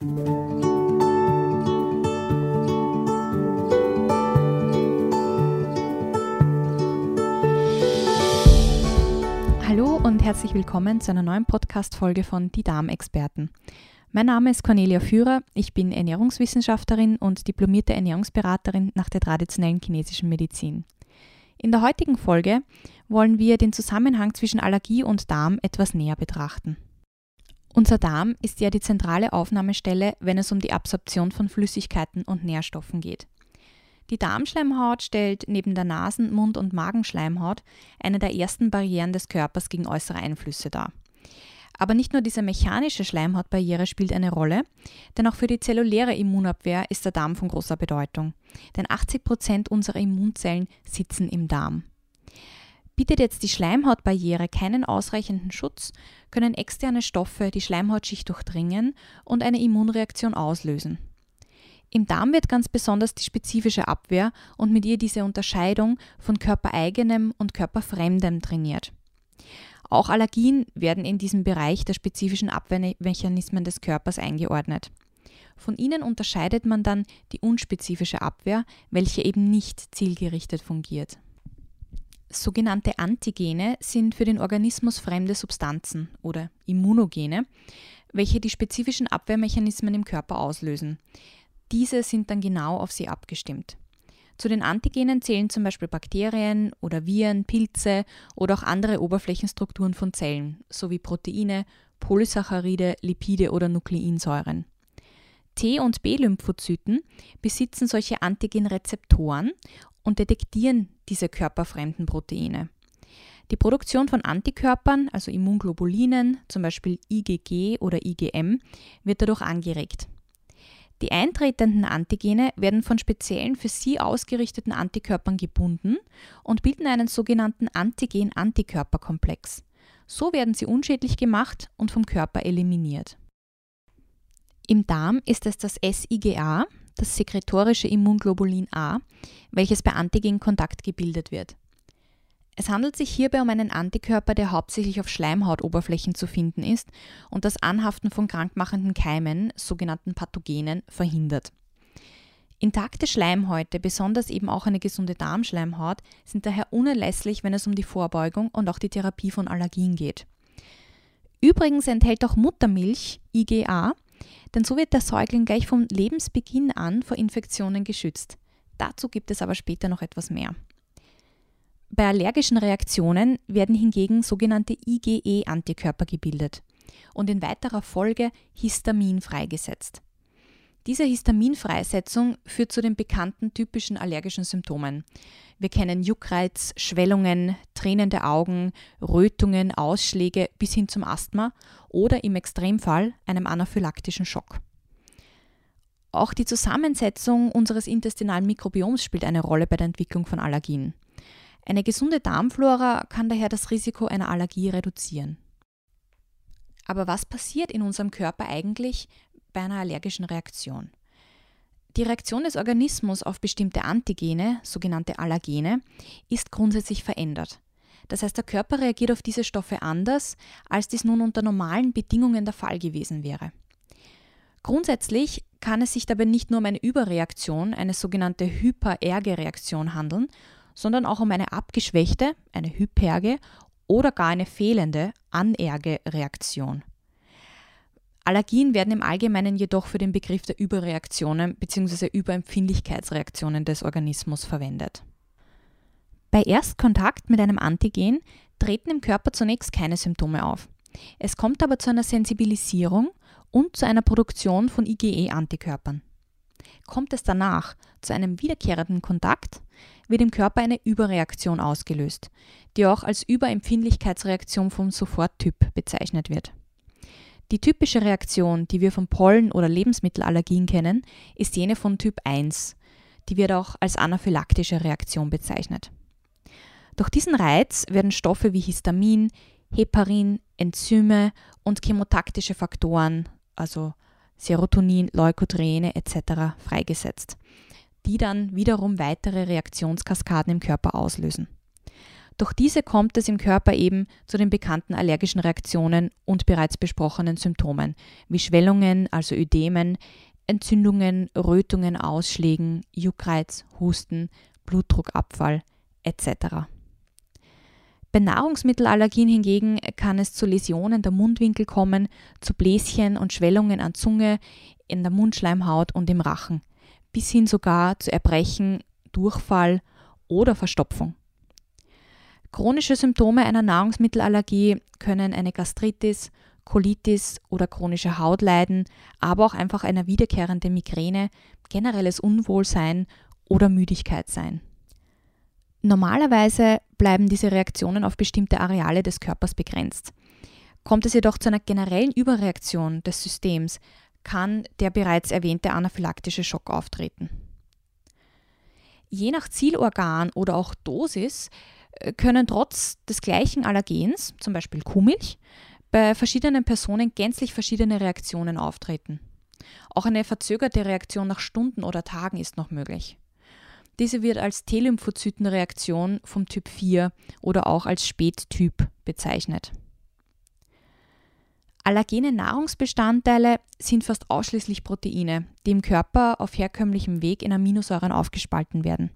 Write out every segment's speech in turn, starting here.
Hallo und herzlich willkommen zu einer neuen Podcast-Folge von Die Darmexperten. Mein Name ist Cornelia Führer, ich bin Ernährungswissenschaftlerin und diplomierte Ernährungsberaterin nach der traditionellen chinesischen Medizin. In der heutigen Folge wollen wir den Zusammenhang zwischen Allergie und Darm etwas näher betrachten. Unser Darm ist ja die zentrale Aufnahmestelle, wenn es um die Absorption von Flüssigkeiten und Nährstoffen geht. Die Darmschleimhaut stellt neben der Nasen-, Mund- und Magenschleimhaut eine der ersten Barrieren des Körpers gegen äußere Einflüsse dar. Aber nicht nur diese mechanische Schleimhautbarriere spielt eine Rolle, denn auch für die zelluläre Immunabwehr ist der Darm von großer Bedeutung. Denn 80 Prozent unserer Immunzellen sitzen im Darm. Bietet jetzt die Schleimhautbarriere keinen ausreichenden Schutz, können externe Stoffe die Schleimhautschicht durchdringen und eine Immunreaktion auslösen. Im Darm wird ganz besonders die spezifische Abwehr und mit ihr diese Unterscheidung von körpereigenem und körperfremdem trainiert. Auch Allergien werden in diesem Bereich der spezifischen Abwehrmechanismen des Körpers eingeordnet. Von ihnen unterscheidet man dann die unspezifische Abwehr, welche eben nicht zielgerichtet fungiert. Sogenannte Antigene sind für den Organismus fremde Substanzen oder Immunogene, welche die spezifischen Abwehrmechanismen im Körper auslösen. Diese sind dann genau auf sie abgestimmt. Zu den Antigenen zählen zum Beispiel Bakterien oder Viren, Pilze oder auch andere Oberflächenstrukturen von Zellen, sowie Proteine, Polysaccharide, Lipide oder Nukleinsäuren. T- und B-Lymphozyten besitzen solche Antigenrezeptoren und detektieren diese körperfremden Proteine. Die Produktion von Antikörpern, also Immunglobulinen, zum Beispiel IgG oder IgM, wird dadurch angeregt. Die eintretenden Antigene werden von speziellen für sie ausgerichteten Antikörpern gebunden und bilden einen sogenannten Antigen-Antikörperkomplex. So werden sie unschädlich gemacht und vom Körper eliminiert. Im Darm ist es das SIGA, das sekretorische Immunglobulin A, welches bei Antigenkontakt gebildet wird. Es handelt sich hierbei um einen Antikörper, der hauptsächlich auf Schleimhautoberflächen zu finden ist und das Anhaften von krankmachenden Keimen, sogenannten Pathogenen, verhindert. Intakte Schleimhäute, besonders eben auch eine gesunde Darmschleimhaut, sind daher unerlässlich, wenn es um die Vorbeugung und auch die Therapie von Allergien geht. Übrigens enthält auch Muttermilch IgA, denn so wird der Säugling gleich vom Lebensbeginn an vor Infektionen geschützt. Dazu gibt es aber später noch etwas mehr. Bei allergischen Reaktionen werden hingegen sogenannte IgE-Antikörper gebildet und in weiterer Folge Histamin freigesetzt. Diese Histaminfreisetzung führt zu den bekannten typischen allergischen Symptomen. Wir kennen Juckreiz, Schwellungen, tränende Augen, Rötungen, Ausschläge bis hin zum Asthma oder im Extremfall einem anaphylaktischen Schock. Auch die Zusammensetzung unseres intestinalen Mikrobioms spielt eine Rolle bei der Entwicklung von Allergien. Eine gesunde Darmflora kann daher das Risiko einer Allergie reduzieren. Aber was passiert in unserem Körper eigentlich bei einer allergischen Reaktion? Die Reaktion des Organismus auf bestimmte Antigene, sogenannte Allergene, ist grundsätzlich verändert. Das heißt, der Körper reagiert auf diese Stoffe anders, als dies nun unter normalen Bedingungen der Fall gewesen wäre. Grundsätzlich kann es sich dabei nicht nur um eine Überreaktion, eine sogenannte Hypererge-Reaktion handeln, sondern auch um eine abgeschwächte, eine Hyperge oder gar eine fehlende Anerge-Reaktion. Allergien werden im Allgemeinen jedoch für den Begriff der Überreaktionen bzw. Überempfindlichkeitsreaktionen des Organismus verwendet. Bei Erstkontakt mit einem Antigen treten im Körper zunächst keine Symptome auf. Es kommt aber zu einer Sensibilisierung und zu einer Produktion von IgE-Antikörpern. Kommt es danach zu einem wiederkehrenden Kontakt, wird im Körper eine Überreaktion ausgelöst, die auch als Überempfindlichkeitsreaktion vom Soforttyp bezeichnet wird. Die typische Reaktion, die wir von Pollen- oder Lebensmittelallergien kennen, ist jene von Typ 1. Die wird auch als anaphylaktische Reaktion bezeichnet. Durch diesen Reiz werden Stoffe wie Histamin, Heparin, Enzyme und chemotaktische Faktoren, also Serotonin, Leukotriene etc. freigesetzt, die dann wiederum weitere Reaktionskaskaden im Körper auslösen. Durch diese kommt es im Körper eben zu den bekannten allergischen Reaktionen und bereits besprochenen Symptomen, wie Schwellungen, also Ödemen, Entzündungen, Rötungen, Ausschlägen, Juckreiz, Husten, Blutdruckabfall etc. Bei Nahrungsmittelallergien hingegen kann es zu Läsionen der Mundwinkel kommen, zu Bläschen und Schwellungen an Zunge, in der Mundschleimhaut und im Rachen, bis hin sogar zu Erbrechen, Durchfall oder Verstopfung. Chronische Symptome einer Nahrungsmittelallergie können eine Gastritis, Colitis oder chronische Hautleiden, aber auch einfach eine wiederkehrende Migräne, generelles Unwohlsein oder Müdigkeit sein. Normalerweise bleiben diese Reaktionen auf bestimmte Areale des Körpers begrenzt. Kommt es jedoch zu einer generellen Überreaktion des Systems, kann der bereits erwähnte anaphylaktische Schock auftreten. Je nach Zielorgan oder auch Dosis können trotz des gleichen Allergens, zum Beispiel Kuhmilch, bei verschiedenen Personen gänzlich verschiedene Reaktionen auftreten. Auch eine verzögerte Reaktion nach Stunden oder Tagen ist noch möglich. Diese wird als T-Lymphozytenreaktion vom Typ 4 oder auch als Spättyp bezeichnet. Allergene Nahrungsbestandteile sind fast ausschließlich Proteine, die im Körper auf herkömmlichem Weg in Aminosäuren aufgespalten werden.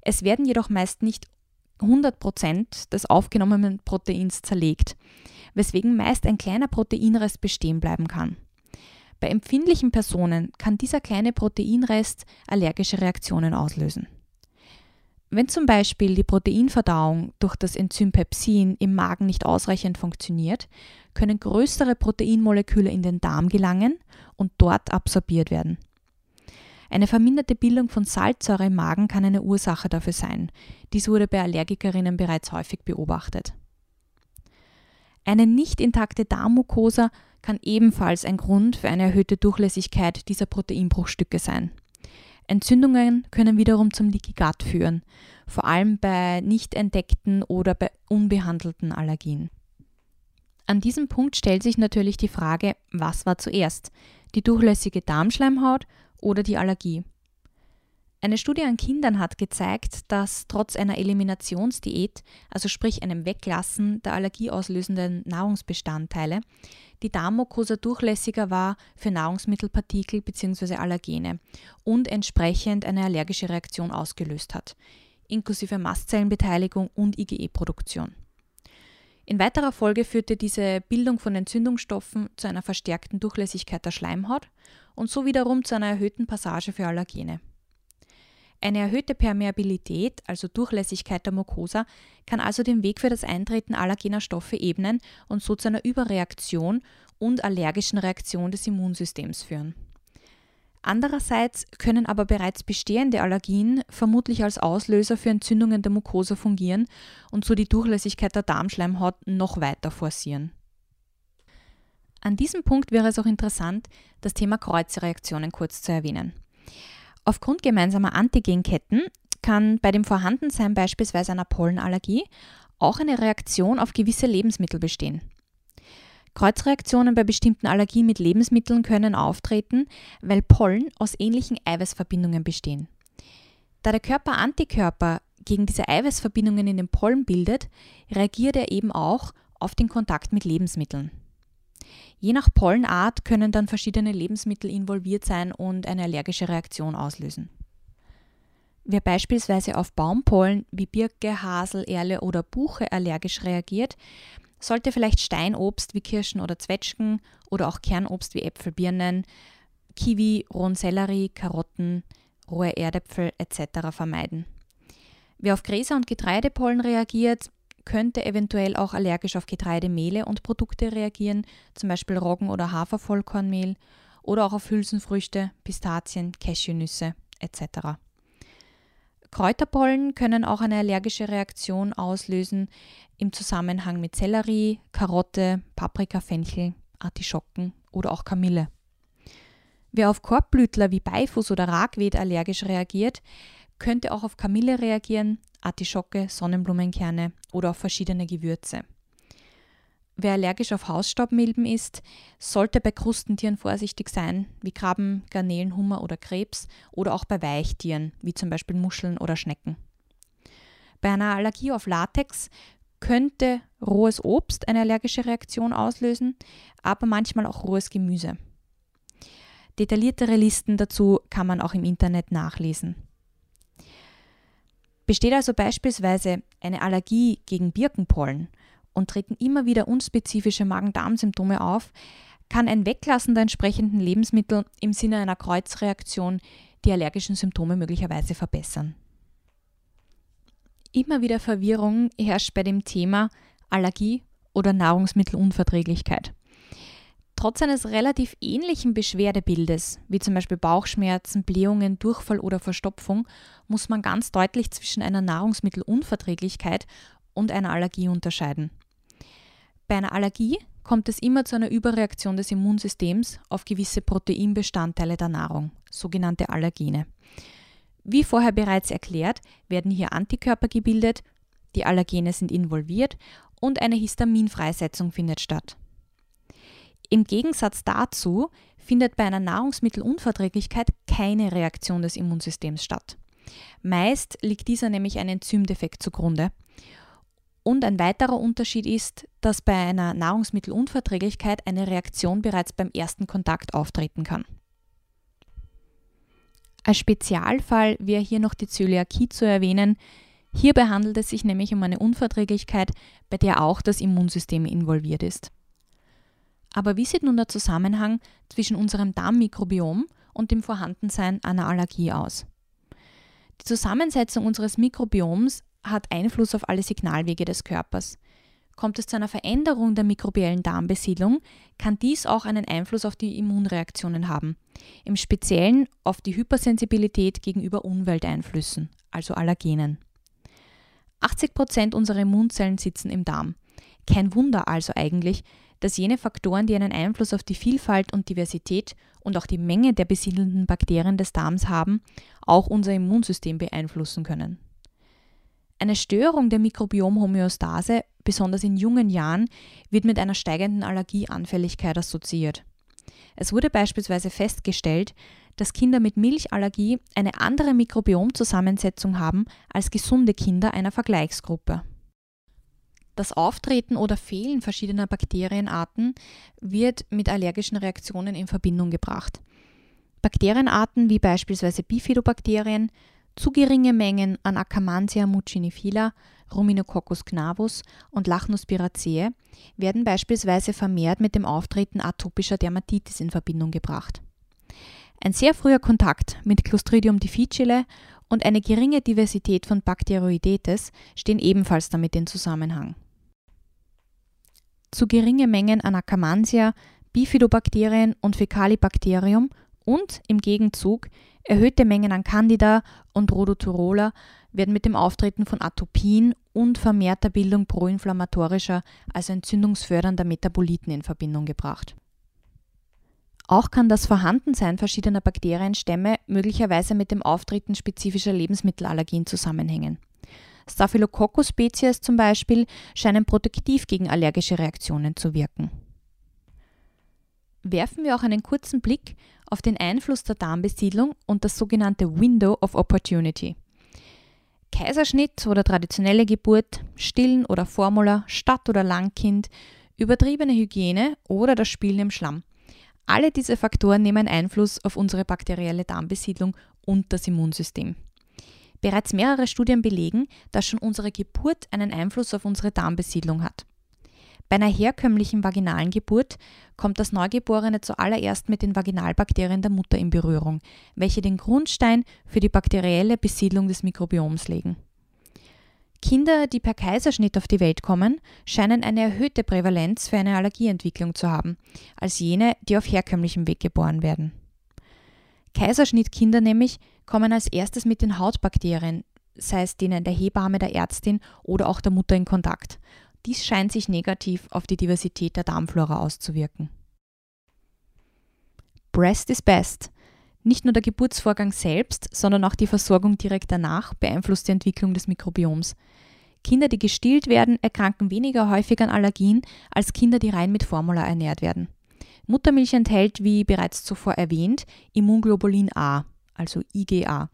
Es werden jedoch meist nicht 100% des aufgenommenen Proteins zerlegt, weswegen meist ein kleiner Proteinrest bestehen bleiben kann. Bei empfindlichen Personen kann dieser kleine Proteinrest allergische Reaktionen auslösen. Wenn zum Beispiel die Proteinverdauung durch das Enzym Pepsin im Magen nicht ausreichend funktioniert, können größere Proteinmoleküle in den Darm gelangen und dort absorbiert werden. Eine verminderte Bildung von Salzsäure im Magen kann eine Ursache dafür sein. Dies wurde bei Allergikerinnen bereits häufig beobachtet. Eine nicht intakte Darmmucosa kann ebenfalls ein Grund für eine erhöhte Durchlässigkeit dieser Proteinbruchstücke sein. Entzündungen können wiederum zum Leaky Gut führen, vor allem bei nicht entdeckten oder bei unbehandelten Allergien. An diesem Punkt stellt sich natürlich die Frage, was war zuerst, die durchlässige Darmschleimhaut oder die Allergie? Eine Studie an Kindern hat gezeigt, dass trotz einer Eliminationsdiät, also sprich einem Weglassen der allergieauslösenden Nahrungsbestandteile, die Darmmucosa durchlässiger war für Nahrungsmittelpartikel bzw. Allergene und entsprechend eine allergische Reaktion ausgelöst hat, inklusive Mastzellenbeteiligung und IgE-Produktion. In weiterer Folge führte diese Bildung von Entzündungsstoffen zu einer verstärkten Durchlässigkeit der Schleimhaut und so wiederum zu einer erhöhten Passage für Allergene. Eine erhöhte Permeabilität, also Durchlässigkeit der Mucosa, kann also den Weg für das Eintreten allergener Stoffe ebnen und so zu einer Überreaktion und allergischen Reaktion des Immunsystems führen. Andererseits können aber bereits bestehende Allergien vermutlich als Auslöser für Entzündungen der Mucosa fungieren und so die Durchlässigkeit der Darmschleimhaut noch weiter forcieren. An diesem Punkt wäre es auch interessant, das Thema Kreuzreaktionen kurz zu erwähnen. Aufgrund gemeinsamer Antigenketten kann bei dem Vorhandensein beispielsweise einer Pollenallergie auch eine Reaktion auf gewisse Lebensmittel bestehen. Kreuzreaktionen bei bestimmten Allergien mit Lebensmitteln können auftreten, weil Pollen aus ähnlichen Eiweißverbindungen bestehen. Da der Körper Antikörper gegen diese Eiweißverbindungen in den Pollen bildet, reagiert er eben auch auf den Kontakt mit Lebensmitteln. Je nach Pollenart können dann verschiedene Lebensmittel involviert sein und eine allergische Reaktion auslösen. Wer beispielsweise auf Baumpollen wie Birke, Hasel, Erle oder Buche allergisch reagiert, sollte vielleicht Steinobst wie Kirschen oder Zwetschgen oder auch Kernobst wie Äpfel, Birnen, Kiwi, rohen Sellerie, Karotten, rohe Erdäpfel etc. vermeiden. Wer auf Gräser und Getreidepollen reagiert, könnte eventuell auch allergisch auf Getreidemehle und Produkte reagieren, zum Beispiel Roggen- oder Hafervollkornmehl oder auch auf Hülsenfrüchte, Pistazien, Cashewnüsse etc. Kräuterpollen können auch eine allergische Reaktion auslösen im Zusammenhang mit Sellerie, Karotte, Paprika, Fenchel, Artischocken oder auch Kamille. Wer auf Korbblütler wie Beifuß oder Ragweed allergisch reagiert, könnte auch auf Kamille reagieren, Artischocke, Sonnenblumenkerne oder auf verschiedene Gewürze. Wer allergisch auf Hausstaubmilben ist, sollte bei Krustentieren vorsichtig sein, wie Krabben, Garnelen, Hummer oder Krebs, oder auch bei Weichtieren, wie zum Beispiel Muscheln oder Schnecken. Bei einer Allergie auf Latex könnte rohes Obst eine allergische Reaktion auslösen, aber manchmal auch rohes Gemüse. Detailliertere Listen dazu kann man auch im Internet nachlesen. Besteht also beispielsweise eine Allergie gegen Birkenpollen und treten immer wieder unspezifische Magen-Darm-Symptome auf, kann ein Weglassen der entsprechenden Lebensmittel im Sinne einer Kreuzreaktion die allergischen Symptome möglicherweise verbessern. Immer wieder Verwirrung herrscht bei dem Thema Allergie oder Nahrungsmittelunverträglichkeit. Trotz eines relativ ähnlichen Beschwerdebildes, wie zum Beispiel Bauchschmerzen, Blähungen, Durchfall oder Verstopfung, muss man ganz deutlich zwischen einer Nahrungsmittelunverträglichkeit und einer Allergie unterscheiden. Bei einer Allergie kommt es immer zu einer Überreaktion des Immunsystems auf gewisse Proteinbestandteile der Nahrung, sogenannte Allergene. Wie vorher bereits erklärt, werden hier Antikörper gebildet, die Allergene sind involviert und eine Histaminfreisetzung findet statt. Im Gegensatz dazu findet bei einer Nahrungsmittelunverträglichkeit keine Reaktion des Immunsystems statt. Meist liegt dieser nämlich ein Enzymdefekt zugrunde. Und ein weiterer Unterschied ist, dass bei einer Nahrungsmittelunverträglichkeit eine Reaktion bereits beim ersten Kontakt auftreten kann. Als Spezialfall wäre hier noch die Zöliakie zu erwähnen. Hierbei handelt es sich nämlich um eine Unverträglichkeit, bei der auch das Immunsystem involviert ist. Aber wie sieht nun der Zusammenhang zwischen unserem Darmmikrobiom und dem Vorhandensein einer Allergie aus? Die Zusammensetzung unseres Mikrobioms hat Einfluss auf alle Signalwege des Körpers. Kommt es zu einer Veränderung der mikrobiellen Darmbesiedlung, kann dies auch einen Einfluss auf die Immunreaktionen haben, im Speziellen auf die Hypersensibilität gegenüber Umwelteinflüssen, also Allergenen. 80 Prozent unserer Immunzellen sitzen im Darm. Kein Wunder also eigentlich, dass jene Faktoren, die einen Einfluss auf die Vielfalt und Diversität und auch die Menge der besiedelnden Bakterien des Darms haben, auch unser Immunsystem beeinflussen können. Eine Störung der Mikrobiomhomöostase, besonders in jungen Jahren, wird mit einer steigenden Allergieanfälligkeit assoziiert. Es wurde beispielsweise festgestellt, dass Kinder mit Milchallergie eine andere Mikrobiomzusammensetzung haben als gesunde Kinder einer Vergleichsgruppe. Das Auftreten oder Fehlen verschiedener Bakterienarten wird mit allergischen Reaktionen in Verbindung gebracht. Bakterienarten wie beispielsweise Bifidobakterien, zu geringe Mengen an Akkermansia mucinifila, Ruminococcus cnavus und Lachnospiraceae werden beispielsweise vermehrt mit dem Auftreten atopischer Dermatitis in Verbindung gebracht. Ein sehr früher Kontakt mit Clostridium difficile und eine geringe Diversität von Bacteroidetes stehen ebenfalls damit in Zusammenhang. Zu geringe Mengen an Akkermansia, Bifidobakterien und Fecalibacterium und im Gegenzug erhöhte Mengen an Candida und Rhodoturola werden mit dem Auftreten von Atopien und vermehrter Bildung proinflammatorischer, also entzündungsfördernder Metaboliten in Verbindung gebracht. Auch kann das Vorhandensein verschiedener Bakterienstämme möglicherweise mit dem Auftreten spezifischer Lebensmittelallergien zusammenhängen. Staphylococcus-Spezies zum Beispiel scheinen protektiv gegen allergische Reaktionen zu wirken. Werfen wir auch einen kurzen Blick auf den Einfluss der Darmbesiedlung und das sogenannte Window of Opportunity. Kaiserschnitt oder traditionelle Geburt, Stillen oder Formula, Stadt- oder Langkind, übertriebene Hygiene oder das Spielen im Schlamm. Alle diese Faktoren nehmen Einfluss auf unsere bakterielle Darmbesiedlung und das Immunsystem. Bereits mehrere Studien belegen, dass schon unsere Geburt einen Einfluss auf unsere Darmbesiedlung hat. Bei einer herkömmlichen vaginalen Geburt kommt das Neugeborene zuallererst mit den Vaginalbakterien der Mutter in Berührung, welche den Grundstein für die bakterielle Besiedlung des Mikrobioms legen. Kinder, die per Kaiserschnitt auf die Welt kommen, scheinen eine erhöhte Prävalenz für eine Allergieentwicklung zu haben, als jene, die auf herkömmlichem Weg geboren werden. Kaiserschnittkinder nämlich kommen als erstes mit den Hautbakterien, sei es denen der Hebamme, der Ärztin oder auch der Mutter in Kontakt. Dies scheint sich negativ auf die Diversität der Darmflora auszuwirken. Breast is best. Nicht nur der Geburtsvorgang selbst, sondern auch die Versorgung direkt danach beeinflusst die Entwicklung des Mikrobioms. Kinder, die gestillt werden, erkranken weniger häufig an Allergien als Kinder, die rein mit Formula ernährt werden. Muttermilch enthält, wie bereits zuvor erwähnt, Immunglobulin A, also IgA,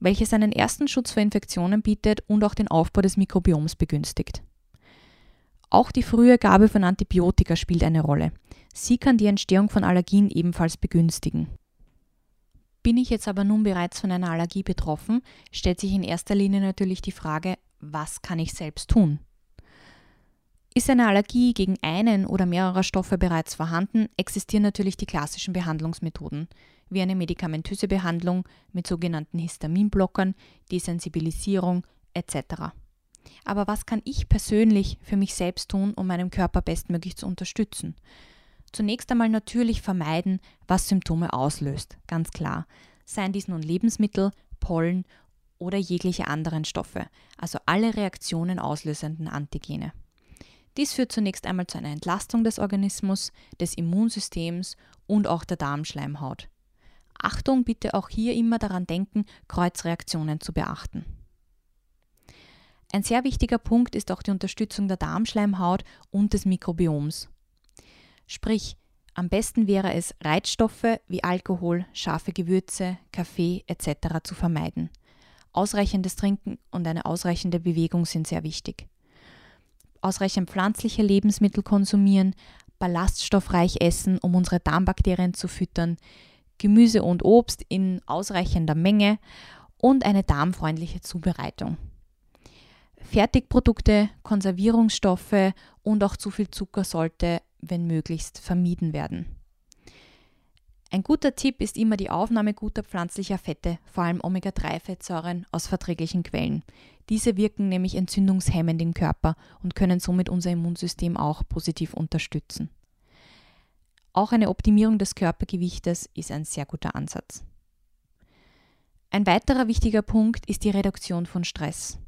welches einen ersten Schutz vor Infektionen bietet und auch den Aufbau des Mikrobioms begünstigt. Auch die frühe Gabe von Antibiotika spielt eine Rolle. Sie kann die Entstehung von Allergien ebenfalls begünstigen. Bin ich jetzt aber nun bereits von einer Allergie betroffen, stellt sich in erster Linie natürlich die Frage, was kann ich selbst tun? Ist eine Allergie gegen einen oder mehrere Stoffe bereits vorhanden, existieren natürlich die klassischen Behandlungsmethoden, wie eine medikamentöse Behandlung mit sogenannten Histaminblockern, Desensibilisierung etc. Aber was kann ich persönlich für mich selbst tun, um meinen Körper bestmöglich zu unterstützen? Zunächst einmal natürlich vermeiden, was Symptome auslöst, ganz klar. Seien dies nun Lebensmittel, Pollen oder jegliche anderen Stoffe, also alle Reaktionen auslösenden Antigene. Dies führt zunächst einmal zu einer Entlastung des Organismus, des Immunsystems und auch der Darmschleimhaut. Achtung, bitte auch hier immer daran denken, Kreuzreaktionen zu beachten. Ein sehr wichtiger Punkt ist auch die Unterstützung der Darmschleimhaut und des Mikrobioms. Sprich, am besten wäre es, Reizstoffe wie Alkohol, scharfe Gewürze, Kaffee etc. zu vermeiden. Ausreichendes Trinken und eine ausreichende Bewegung sind sehr wichtig. Ausreichend pflanzliche Lebensmittel konsumieren, ballaststoffreich essen, um unsere Darmbakterien zu füttern, Gemüse und Obst in ausreichender Menge und eine darmfreundliche Zubereitung. Fertigprodukte, Konservierungsstoffe und auch zu viel Zucker sollte, wenn möglichst, vermieden werden. Ein guter Tipp ist immer die Aufnahme guter pflanzlicher Fette, vor allem Omega-3-Fettsäuren aus verträglichen Quellen. Diese wirken nämlich entzündungshemmend im Körper und können somit unser Immunsystem auch positiv unterstützen. Auch eine Optimierung des Körpergewichtes ist ein sehr guter Ansatz. Ein weiterer wichtiger Punkt ist die Reduktion von Stress.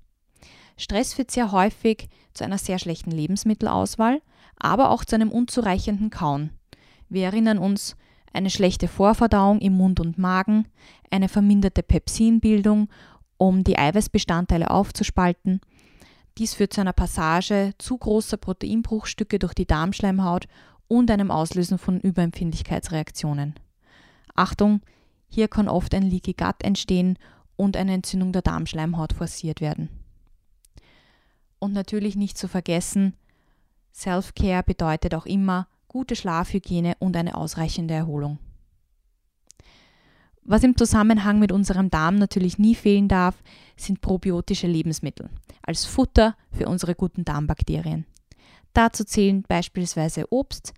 Stress führt sehr häufig zu einer sehr schlechten Lebensmittelauswahl, aber auch zu einem unzureichenden Kauen. Wir erinnern uns, eine schlechte Vorverdauung im Mund und Magen, eine verminderte Pepsinbildung, um die Eiweißbestandteile aufzuspalten. Dies führt zu einer Passage zu großer Proteinbruchstücke durch die Darmschleimhaut und einem Auslösen von Überempfindlichkeitsreaktionen. Achtung, hier kann oft ein Leaky Gut entstehen und eine Entzündung der Darmschleimhaut forciert werden. Und natürlich nicht zu vergessen, Self-Care bedeutet auch immer gute Schlafhygiene und eine ausreichende Erholung. Was im Zusammenhang mit unserem Darm natürlich nie fehlen darf, sind probiotische Lebensmittel als Futter für unsere guten Darmbakterien. Dazu zählen beispielsweise Obst,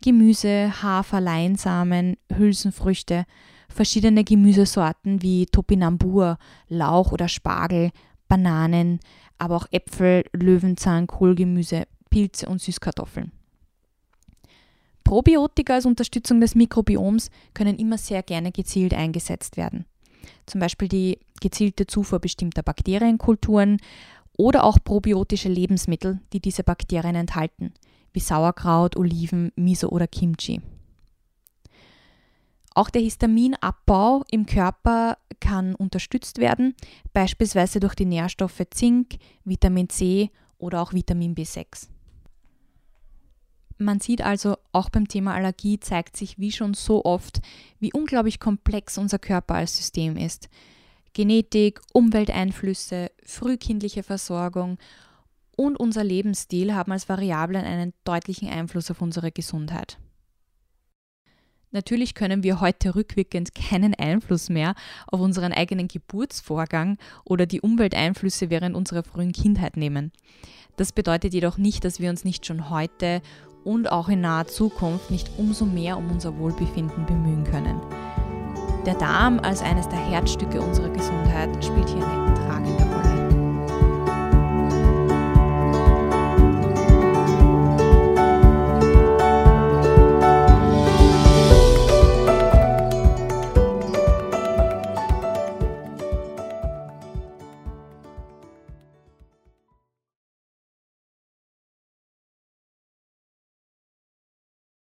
Gemüse, Hafer, Leinsamen, Hülsenfrüchte, verschiedene Gemüsesorten wie Topinambur, Lauch oder Spargel, Bananen, aber auch Äpfel, Löwenzahn, Kohlgemüse, Pilze und Süßkartoffeln. Probiotika als Unterstützung des Mikrobioms können immer sehr gerne gezielt eingesetzt werden. Zum Beispiel die gezielte Zufuhr bestimmter Bakterienkulturen oder auch probiotische Lebensmittel, die diese Bakterien enthalten, wie Sauerkraut, Oliven, Miso oder Kimchi. Auch der Histaminabbau im Körper kann unterstützt werden, beispielsweise durch die Nährstoffe Zink, Vitamin C oder auch Vitamin B6. Man sieht also, auch beim Thema Allergie zeigt sich wie schon so oft, wie unglaublich komplex unser Körper als System ist. Genetik, Umwelteinflüsse, frühkindliche Versorgung und unser Lebensstil haben als Variablen einen deutlichen Einfluss auf unsere Gesundheit. Natürlich können wir heute rückwirkend keinen Einfluss mehr auf unseren eigenen Geburtsvorgang oder die Umwelteinflüsse während unserer frühen Kindheit nehmen. Das bedeutet jedoch nicht, dass wir uns nicht schon heute und auch in naher Zukunft nicht umso mehr um unser Wohlbefinden bemühen können. Der Darm als eines der Herzstücke unserer Gesundheit spielt hier eine tragende Rolle.